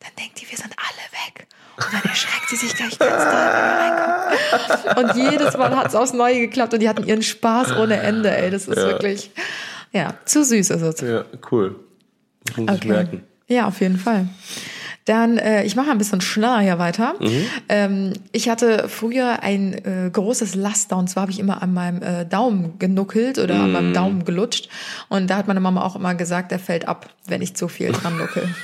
dann denkt ihr, wir sind alle weg. Und dann erschreckt sie sich gleich ganz doll, wenn reinkommen. Und jedes Mal hat es aufs Neue geklappt und die hatten ihren Spaß ohne Ende, ey. Das ist wirklich, Ja, zu süß ist es. Ja, cool. Das muss ich Okay. merken. Ja, auf jeden Fall. Dann, äh, ich mache ein bisschen schneller hier weiter. Mhm. Ähm, ich hatte früher ein äh, großes Laster und zwar habe ich immer an meinem äh, Daumen genuckelt oder an Mhm. meinem Daumen gelutscht. Und da hat meine Mama auch immer gesagt, der fällt ab, wenn ich zu viel dran nuckel. [laughs]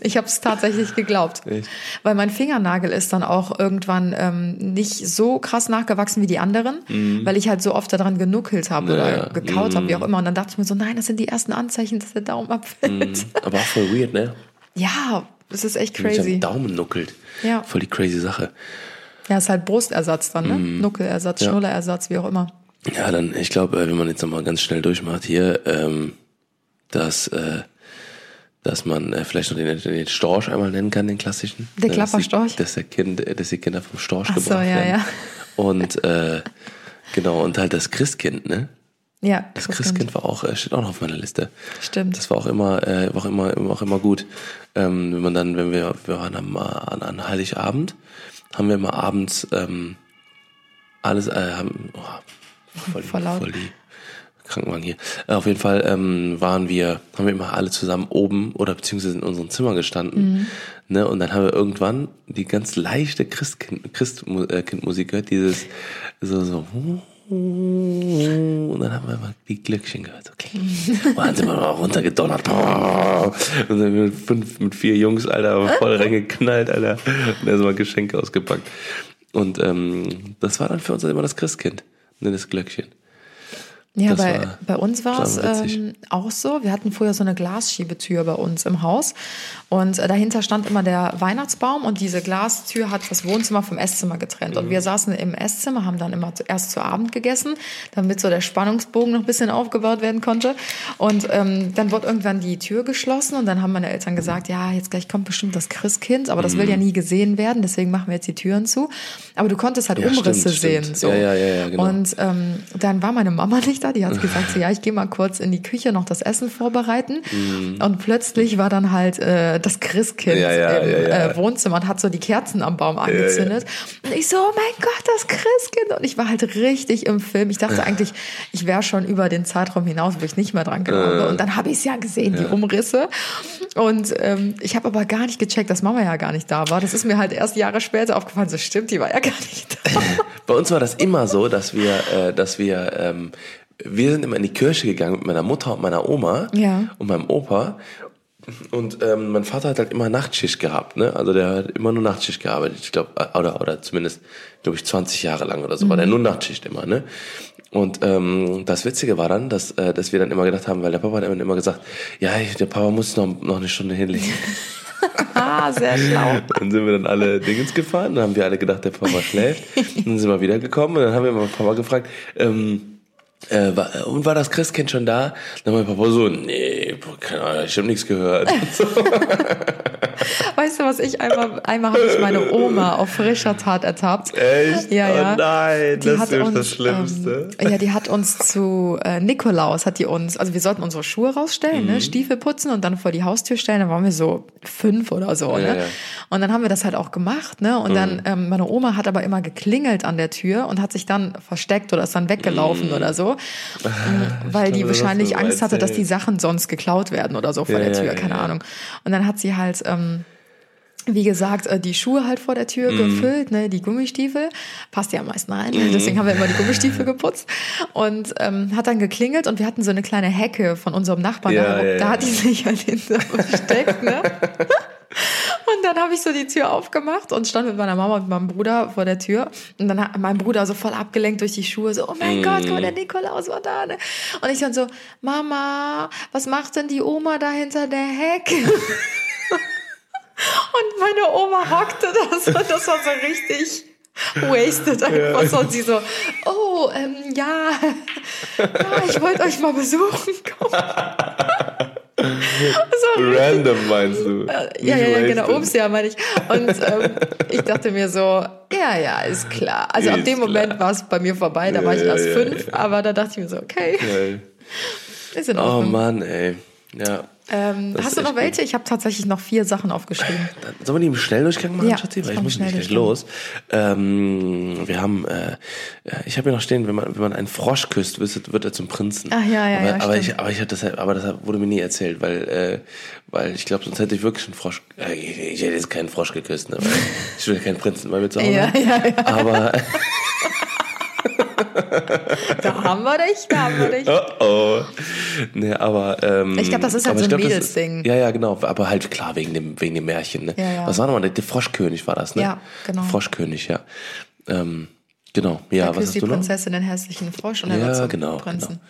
Ich habe es tatsächlich geglaubt, [laughs] Echt? weil mein Fingernagel ist dann auch irgendwann ähm, nicht so krass nachgewachsen wie die anderen, weil ich halt so oft daran genuckelt habe Mhm. Ja, oder ja. gekaut habe, wie auch immer. Und dann dachte ich mir so, nein, das sind die ersten Anzeichen, dass der Daumen abfällt. Aber auch voll weird, ne? Ja, das ist echt Wenn sich crazy. am Daumen nuckelt. Ja. Voll die crazy Sache. Ja, ist halt Brustersatz dann, ne? Mhm. Nuckelersatz, Schnullerersatz, wie auch immer. Ja, dann, ich glaube, äh, wenn man jetzt nochmal ganz schnell durchmacht hier, ähm, dass, äh, dass man äh, vielleicht noch den, den Storch einmal nennen kann, den klassischen. Der Äh, dass die- Klapperstorch? Dass, der kind, äh, dass die Kinder vom Storch Ach so, gebracht ja, werden. ja. Und äh, genau, und halt das Christkind, ne? Ja, Das Christkind war auch, äh, steht auch noch auf meiner Liste. Stimmt. Das war auch immer, äh, war auch immer, auch immer gut. Ähm, wenn man dann, wenn wir, wir waren am, an, an Heiligabend, haben wir immer abends ähm, alles, äh, haben, oh, voll, Voll voll die Krankenwagen hier. Äh, auf jeden Fall ähm, waren wir, haben wir immer alle zusammen oben oder beziehungsweise in unserem Zimmer gestanden. Mhm. Ne, und dann haben wir irgendwann die ganz leichte Christkind, Christkindmusik gehört, dieses so, so, und dann haben wir immer die Glöckchen gehört. Okay. [laughs] Und dann sind wir mal runtergedonnert. Und dann mit fünf, mit vier Jungs, Alter, voll reingeknallt, Alter. Und erstmal Geschenke ausgepackt. Und ähm, das war dann für uns immer das Christkind. Ne, das Glöckchen. Ja, Das bei, bei uns war es ähm, auch so. Wir hatten früher so eine Glasschiebetür bei uns im Haus. Und äh, dahinter stand immer der Weihnachtsbaum und diese Glastür hat das Wohnzimmer vom Esszimmer getrennt. Und Mhm. wir saßen im Esszimmer, haben dann immer zuerst zu Abend gegessen, damit so der Spannungsbogen noch ein bisschen aufgebaut werden konnte. Und ähm, dann wurde irgendwann die Tür geschlossen und dann haben meine Eltern gesagt, ja, jetzt gleich kommt bestimmt das Christkind, aber das will ja Mhm. nie gesehen werden, deswegen machen wir jetzt die Türen zu. Aber du konntest halt Ja, Umrisse stimmt, sehen. stimmt. So. Ja, ja, ja, ja, genau. Und ähm, dann war meine Mama nicht da, die hat [laughs] gesagt, so, ja, ich gehe mal kurz in die Küche noch das Essen vorbereiten. Und plötzlich war dann halt äh, das Christkind. Ja, ja, im ja. Äh, Wohnzimmer und hat so die Kerzen am Baum angezündet. Und ich so, oh mein Gott, das Christkind. Und ich war halt richtig im Film. Ich dachte eigentlich, ich wäre schon über den Zeitraum hinaus, wo ich nicht mehr dran glaube. Äh. Und dann habe ich es ja gesehen, die Umrisse. Und ähm, ich habe aber gar nicht gecheckt, dass Mama ja gar nicht da war. Das ist mir halt erst Jahre später aufgefallen. So stimmt, die war ja [laughs] gar nicht da. [laughs] Bei uns war das immer so, dass wir, äh, dass wir, ähm, wir sind immer in die Kirche gegangen mit meiner Mutter und meiner Oma Ja. und meinem Opa. Und ähm, mein Vater hat halt immer Nachtschicht gehabt, ne? Also der hat immer nur Nachtschicht gearbeitet, ich glaube, oder oder zumindest, glaube ich, 20 Jahre lang oder so, war der nur Nachtschicht immer, ne? Und ähm, das Witzige war dann, dass, äh, dass wir dann immer gedacht haben, weil der Papa hat immer immer gesagt, ja, ich- der Papa muss noch, noch eine Stunde hinlegen. [laughs] ah, sehr schlau. Dann sind wir dann alle Dingens gefahren, dann haben wir alle gedacht, der Papa schläft. Dann sind wir wiedergekommen und dann haben wir mal Papa gefragt, ähm, äh, war, und war das Christkind schon da? Dann mein Papa so, nee, keine Ahnung, ich habe nichts gehört. [laughs] [laughs] Weißt du, was ich einmal, einmal habe ich meine Oma auf frischer Tat ertappt. Echt? Ja, ja. Oh nein, Die das hat ist uns, das Schlimmste. Ähm, ja, die hat uns zu äh, Nikolaus hat die uns, also wir sollten unsere Schuhe rausstellen, Mhm. ne, Stiefel putzen und dann vor die Haustür stellen. Da waren wir so fünf oder so, Ja, ne? ja. Und dann haben wir das halt auch gemacht, ne? Und Mhm. dann ähm, meine Oma hat aber immer geklingelt an der Tür und hat sich dann versteckt oder ist dann weggelaufen oder so, ähm, [laughs] weil die Mhm. wahrscheinlich Angst hatte, dass die. Sachen sonst geklaut werden oder so vor Ja, der Tür, keine. Ahnung. Und dann hat sie halt ähm, wie gesagt, äh, die Schuhe halt vor der Tür Mhm. gefüllt, ne, die Gummistiefel, passt ja am meisten rein, deswegen haben wir immer die Gummistiefel [laughs] geputzt und ähm, hat dann geklingelt und wir hatten so eine kleine Hecke von unserem Nachbarn, Ja, da, ja, da ja. hat die sich halt hinter [laughs] versteckt, ne. Und dann habe ich so die Tür aufgemacht und stand mit meiner Mama und meinem Bruder vor der Tür. Und dann hat mein Bruder so voll abgelenkt durch die Schuhe, so, oh mein Gott, guck mal, der Nikolaus war da. Ne? Und ich dann so, Mama, was macht denn die Oma da hinter der Hecke? [laughs] Und meine Oma hockte das und das war so richtig wasted einfach so. Und sie so, oh, ähm, ja, ja, ich wollte euch mal besuchen kommen. [laughs] so Random meinst du? ja, Nicht ja, ja, genau. Ups, ja, meine ich. Und ähm, ich dachte mir so, ja, ja, ist klar. Also ab Ist dem Moment war es bei mir vorbei, da Ja, war ich ja, erst ja, fünf, ja. aber da dachte ich mir so, okay, Geil. ist in Oh Ordnung. Mann, ey. Ja. Ähm, hast du noch welche? Ich habe tatsächlich noch vier Sachen aufgeschrieben. Dann Sollen wir die im Schnelldurchgang machen, Ja, Schatzi? Weil ich muss nicht gleich los. Ähm, wir haben, äh, äh, ich habe hier noch stehen, wenn man, wenn man einen Frosch küsst, wird, er zum Prinzen. Ach ja, ja, aber, ja, aber stimmt. ich, aber ich das, aber das wurde mir nie erzählt, weil, äh, weil ich glaube, sonst hätte ich wirklich einen Frosch. Äh, ich, ich hätte jetzt keinen Frosch geküsst, ne? Weil [laughs] ich will keinen Prinzen bei mir zu Hause. Ja, ja, ja. Aber [laughs] [laughs] Da haben wir dich, da haben wir dich. oh oh. Nee, aber ähm, Ich glaub, das ist halt so ein glaub, Mädelsding. Ja, ja, genau. Aber halt klar wegen dem wegen dem Märchen. Ne? Ja, ja. Was war nochmal? Der, der Froschkönig war das, ne? Ja, genau. Froschkönig, ja. Ähm, genau. Ja, da was hast die du noch? Prinzessin den hässlichen Frosch und er Ja, wird genau, Prinzen.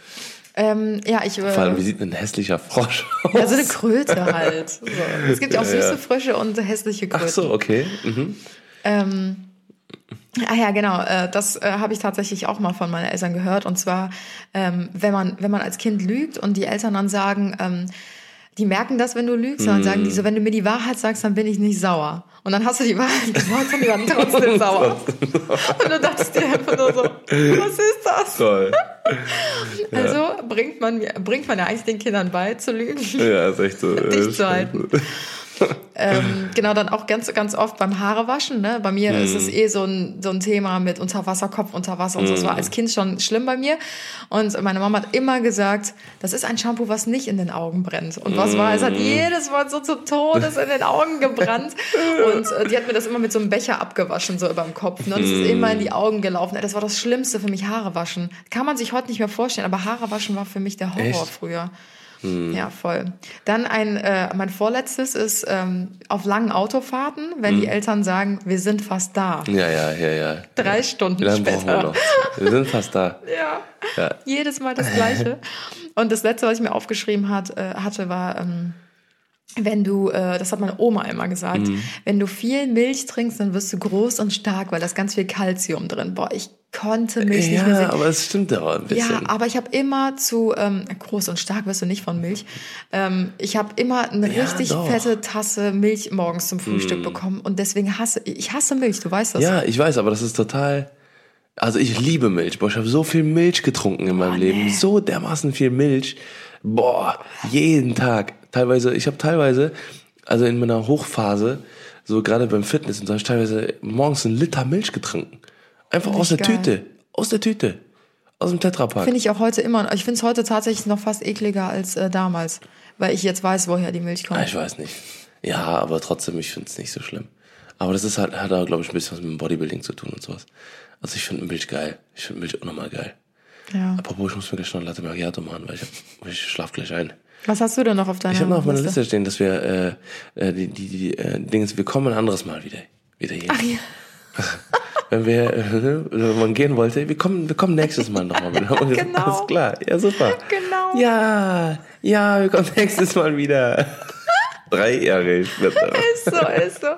Ähm, ja, ich Vor allem, wie äh, sieht ein hässlicher Frosch aus? ja, so eine Kröte halt. So. Es gibt ja auch süße. Frösche und hässliche Kröten. Ach so, okay. Mhm. Ähm, ah ja, genau. Äh, das äh, habe ich tatsächlich auch mal von meinen Eltern gehört. Und zwar, ähm, wenn man wenn man als Kind lügt und die Eltern dann sagen, ähm, die merken das, wenn du lügst, und dann sagen die so, wenn du mir die Wahrheit sagst, dann bin ich nicht sauer. Und dann hast du die Wahrheit gesagt und die waren trotzdem [laughs] sauer. Und du dachtest dir einfach nur so, was ist das? Toll. [laughs] Also bringt man bringt man ja eigentlich den Kindern bei zu lügen. Ja, ist echt so. [laughs] Dicht zu halten. Ähm, genau, dann auch ganz, ganz oft beim Haarewaschen. Ne? Bei mir ist Mhm. es eh so ein, so ein Thema mit Unterwasser, Kopf unter Wasser und so. Das Mhm. war als Kind schon schlimm bei mir. Und meine Mama hat immer gesagt, das ist ein Shampoo, was nicht in den Augen brennt. Und was war? Es Mhm. hat jedes Mal so zu Todes in den Augen gebrannt. Und äh, die hat mir das immer mit so einem Becher abgewaschen, so über dem Kopf. Ne? Und es Mhm. ist immer in die Augen gelaufen. Das war das Schlimmste für mich, Haare waschen. Kann man sich heute nicht mehr vorstellen, aber Haare waschen war für mich der Horror Echt? früher. Ja, voll. Dann ein, äh, mein vorletztes ist ähm, auf langen Autofahrten, wenn die Eltern sagen, wir sind fast da. Ja, ja, ja, ja. Drei Stunden Wie lange brauchen wir später. noch? Wir sind fast da. [laughs] Ja. Ja. Jedes Mal das Gleiche. [laughs] Und das letzte, was ich mir aufgeschrieben hat, äh, hatte, war, ähm, wenn du, äh, das hat meine Oma immer gesagt, Mhm. wenn du viel Milch trinkst, dann wirst du groß und stark, weil da ist ganz viel Kalzium drin. Boah, ich konnte Milch nicht mehr sehen. Ja, aber es stimmt aber ein bisschen. Ja, aber ich habe immer zu ähm, groß und stark wirst du nicht von Milch. Ähm, ich habe immer eine Ja, richtig doch. Mm. fette Tasse Milch morgens zum Frühstück bekommen und deswegen hasse ich hasse Milch. Du weißt das. Ja, ich weiß, aber das ist total. Also ich liebe Milch. Boah, ich habe so viel Milch getrunken in meinem Leben. nee. So dermaßen viel Milch. Boah, jeden Tag. Teilweise, ich habe teilweise, also in meiner Hochphase, so gerade beim Fitness und so, habe ich teilweise morgens einen Liter Milch getrunken. Einfach aus der geil. Tüte. Aus der Tüte. Aus dem Tetrapack. Finde ich auch heute immer. Ich finde es heute tatsächlich noch fast ekliger als äh, damals, weil ich jetzt weiß, woher die Milch Ah, kommt. ich weiß nicht. Ja, aber trotzdem, ich finde es nicht so schlimm. Aber das ist halt, hat da, glaube ich, ein bisschen was mit dem Bodybuilding zu tun und sowas. Also ich finde Milch geil. Ich finde Milch unnormal geil. Ja. Apropos, ich muss mir gleich noch ein Latte Macchiato machen, weil ich, hab, ich schlaf gleich ein. Was hast du denn noch auf deiner Ich habe noch auf meiner Liste stehen, dass wir äh, äh, die, die, die äh, Dinge, wir kommen ein anderes Mal wieder, wieder hier. Ach ja. [laughs] Wenn wir, äh, wenn man gehen wollte, wir kommen, wir kommen nächstes Mal nochmal wieder. [laughs] Und Genau. Ist klar. Ja, super. Genau. Ja, ja, wir kommen nächstes Mal wieder. [laughs] Drei Jahre später. Ist so, ist so.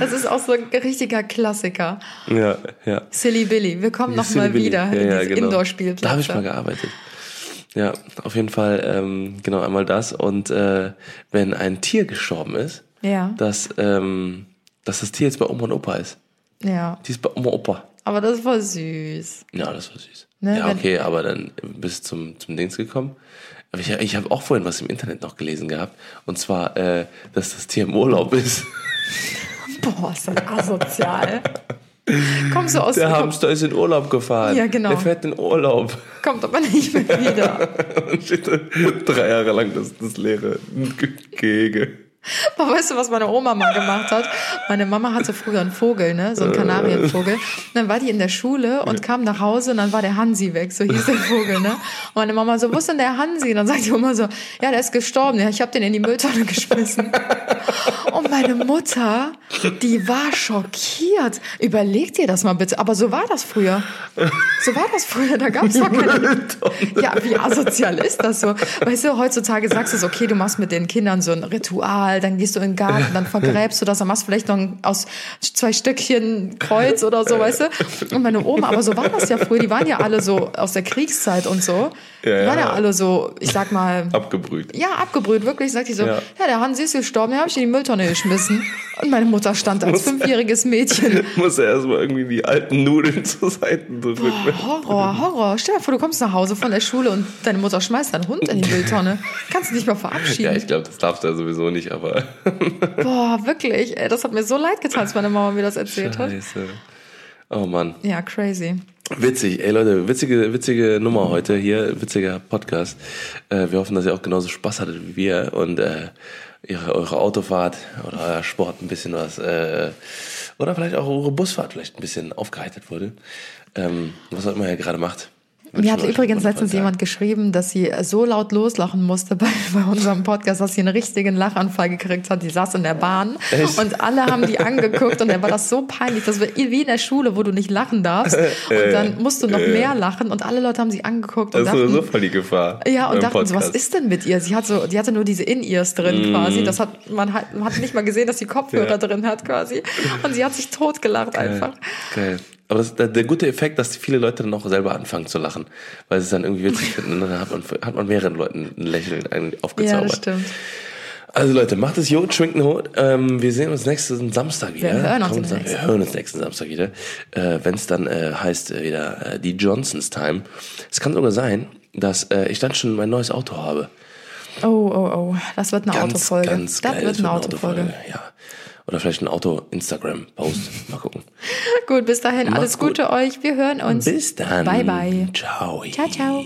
Das ist auch so ein richtiger Klassiker. Ja, ja. Silly Billy. Wir kommen noch Silly mal Billy. wieder Ja, in ja, genau. Indoor-Spielplätze. Da habe ich mal gearbeitet. Ja, auf jeden Fall, ähm, genau, einmal das. Und äh, wenn ein Tier gestorben ist, Ja. dass, ähm, dass das Tier jetzt bei Oma und Opa ist. Ja. Die ist bei Oma Opa. Aber das war süß. Ja, das war süß. Ne, ja, okay, aber dann bis zum, zum Dings gekommen. Aber ich, ich habe auch vorhin was im Internet noch gelesen gehabt. Und zwar, äh, dass das Tier im Urlaub ist. [laughs] Boah, ist das asozial. Kommst du aus Der Hamster ist in Urlaub gefahren. Ja, genau. Der fährt in Urlaub. kommt aber nicht mehr wieder. [laughs] Und steht drei Jahre lang das, das leere Ge- Gehege. Aber weißt du, was meine Oma mal gemacht hat? Meine Mama hatte früher einen Vogel, ne? So einen Kanarienvogel. Und dann war die in der Schule und kam nach Hause und dann war der Hansi weg. So hieß der Vogel, ne? Und meine Mama so, wo ist denn der Hansi? Und dann sagt die Oma so, ja, der ist gestorben. Ja, ich habe den in die Mülltonne geschmissen. Und meine Mutter, die war schockiert. Überleg dir das mal bitte. Aber so war das früher. So war das früher. Da gab es doch keine. Ja, wie asozial ist das so? Weißt du, heutzutage sagst du so, okay, du machst mit den Kindern so ein Ritual mal, dann gehst du in den Garten, dann [laughs] vergräbst du das, dann machst du vielleicht noch ein, aus zwei Stöckchen Kreuz oder so, weißt du? Und meine Oma, aber so war das ja früher, die waren ja alle so aus der Kriegszeit und so. Ja, die waren ja ja. alle so, ich sag mal, Abgebrüht. ja, abgebrüht, wirklich, sagt die so, Ja. ja, der Hansi ist gestorben, den habe ich in die Mülltonne geschmissen. Und meine Mutter stand als fünfjähriges Mädchen. Muss er erstmal irgendwie die alten Nudeln [laughs] zur Seite drücken. Horror, Horror. Stell dir vor, du kommst nach Hause von der Schule und deine Mutter schmeißt deinen Hund in die Mülltonne. Kannst du nicht mal Ja, verabschieden. ich glaube, das darfst du ja sowieso nicht, aber. [laughs] Boah, wirklich. Ey, das hat mir so leid getan, als meine Mama mir das erzählt hat. Scheiße. Oh Mann. Ja, crazy. Witzig, ey Leute, witzige, witzige Nummer heute hier, witziger Podcast. Äh, wir hoffen, dass ihr auch genauso Spaß hattet wie wir und äh, ihre, eure Autofahrt oder euer Sport ein bisschen was, äh, oder vielleicht auch eure Busfahrt vielleicht ein bisschen aufgeheitert wurde. Ähm, was auch immer ihr gerade macht. Mir hat übrigens letztens jemand geschrieben, dass sie so laut loslachen musste bei, [laughs] bei unserem Podcast, dass sie einen richtigen Lachanfall gekriegt hat. Die saß in der Bahn Echt? und alle haben die [laughs] angeguckt und dann war das so peinlich. Das war wie in der Schule, wo du nicht lachen darfst. Und dann musst du noch mehr lachen und alle Leute haben sie angeguckt und. Das ist dachten, so voll die Gefahr. Ja, und dachten so, was ist denn mit ihr? Sie hat so, die hatte nur diese In-Ears drin quasi. Das hat, man hat, man hat nicht mal gesehen, dass sie Kopfhörer. Ja. drin hat quasi. Und sie hat sich totgelacht einfach. Geil. Aber das, der, der gute Effekt, dass viele Leute dann auch selber anfangen zu lachen, weil sie es dann irgendwie witzig finden. [laughs] Und dann hat man, hat man mehreren Leuten ein Lächeln ein- Ja, aufgezaubert. das stimmt. Also Leute, macht es gut, schwingt Hut. Ähm, wir sehen uns nächsten Samstag wieder. Wir hören uns dann- nächsten. Wir hören uns nächsten Samstag wieder. Äh, Wenn es dann äh, heißt äh, wieder äh, die Johnsons Time. Es kann sogar sein, dass äh, ich dann schon mein neues Auto habe. Oh, oh, oh. Das wird eine Ganz, Autofolge. ganz das geil. wird eine Autofolge. Ja. Oder vielleicht ein Auto-Instagram-Post. Mal gucken. [laughs] Gut, bis dahin. Macht's Alles Gute euch. Wir hören uns. Bis dann. Bye, bye. Ciao. Ciao, ciao.